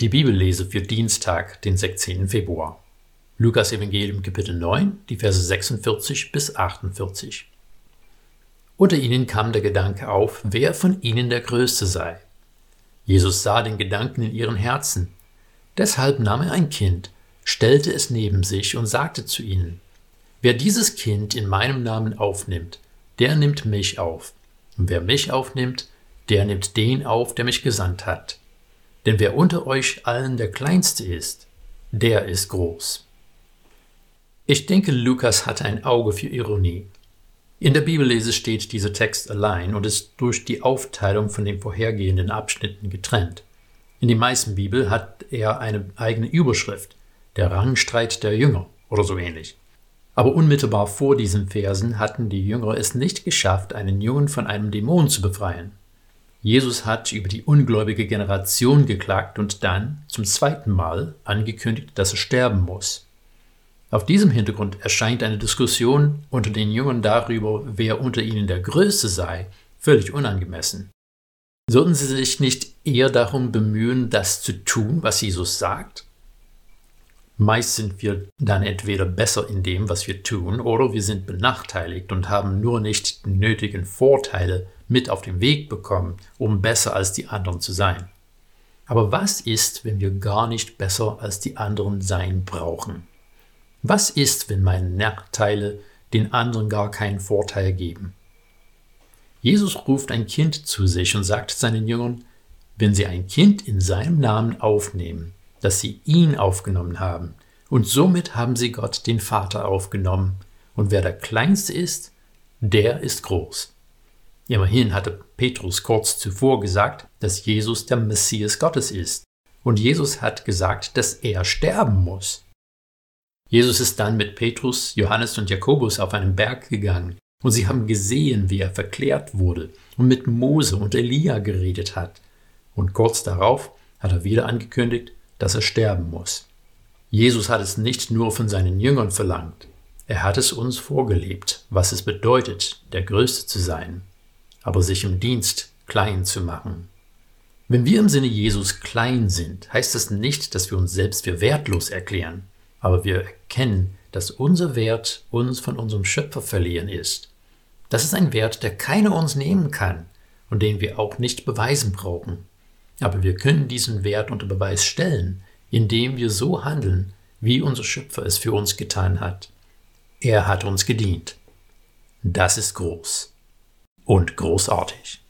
Die Bibellese für Dienstag, den 16. Februar. Lukas Evangelium Kapitel 9, die Verse 46 bis 48. Unter ihnen kam der Gedanke auf, wer von ihnen der Größte sei. Jesus sah den Gedanken in ihren Herzen. Deshalb nahm er ein Kind, stellte es neben sich und sagte zu ihnen, Wer dieses Kind in meinem Namen aufnimmt, der nimmt mich auf. Und wer mich aufnimmt, der nimmt den auf, der mich gesandt hat. Denn wer unter euch allen der Kleinste ist, der ist groß. Ich denke, Lukas hatte ein Auge für Ironie. In der Bibellese steht dieser Text allein und ist durch die Aufteilung von den vorhergehenden Abschnitten getrennt. In den meisten Bibel hat er eine eigene Überschrift, der Rangstreit der Jünger oder so ähnlich. Aber unmittelbar vor diesen Versen hatten die Jünger es nicht geschafft, einen Jungen von einem Dämon zu befreien. Jesus hat über die ungläubige Generation geklagt und dann zum zweiten Mal angekündigt, dass er sterben muss. Auf diesem Hintergrund erscheint eine Diskussion unter den Jüngern darüber, wer unter ihnen der Größte sei, völlig unangemessen. Sollten sie sich nicht eher darum bemühen, das zu tun, was Jesus sagt? Meist sind wir dann entweder besser in dem, was wir tun, oder wir sind benachteiligt und haben nur nicht die nötigen Vorteile mit auf den Weg bekommen, um besser als die anderen zu sein. Aber was ist, wenn wir gar nicht besser als die anderen sein brauchen? Was ist, wenn meine Nachteile den anderen gar keinen Vorteil geben? Jesus ruft ein Kind zu sich und sagt seinen Jüngern, wenn sie ein Kind in seinem Namen aufnehmen, dass sie ihn aufgenommen haben. Und somit haben sie Gott, den Vater, aufgenommen. Und wer der Kleinste ist, der ist groß. Immerhin hatte Petrus kurz zuvor gesagt, dass Jesus der Messias Gottes ist. Und Jesus hat gesagt, dass er sterben muss. Jesus ist dann mit Petrus, Johannes und Jakobus auf einen Berg gegangen, und sie haben gesehen, wie er verklärt wurde und mit Mose und Elia geredet hat. Und kurz darauf hat er wieder angekündigt, dass er sterben muss. Jesus hat es nicht nur von seinen Jüngern verlangt, er hat es uns vorgelebt, was es bedeutet, der Größte zu sein, aber sich im Dienst klein zu machen. Wenn wir im Sinne Jesus klein sind, heißt das nicht, dass wir uns selbst für wertlos erklären, aber wir erkennen, dass unser Wert uns von unserem Schöpfer verliehen ist. Das ist ein Wert, der keiner uns nehmen kann und den wir auch nicht beweisen brauchen. Aber wir können diesen Wert unter Beweis stellen, indem wir so handeln, wie unser Schöpfer es für uns getan hat. Er hat uns gedient. Das ist groß und großartig.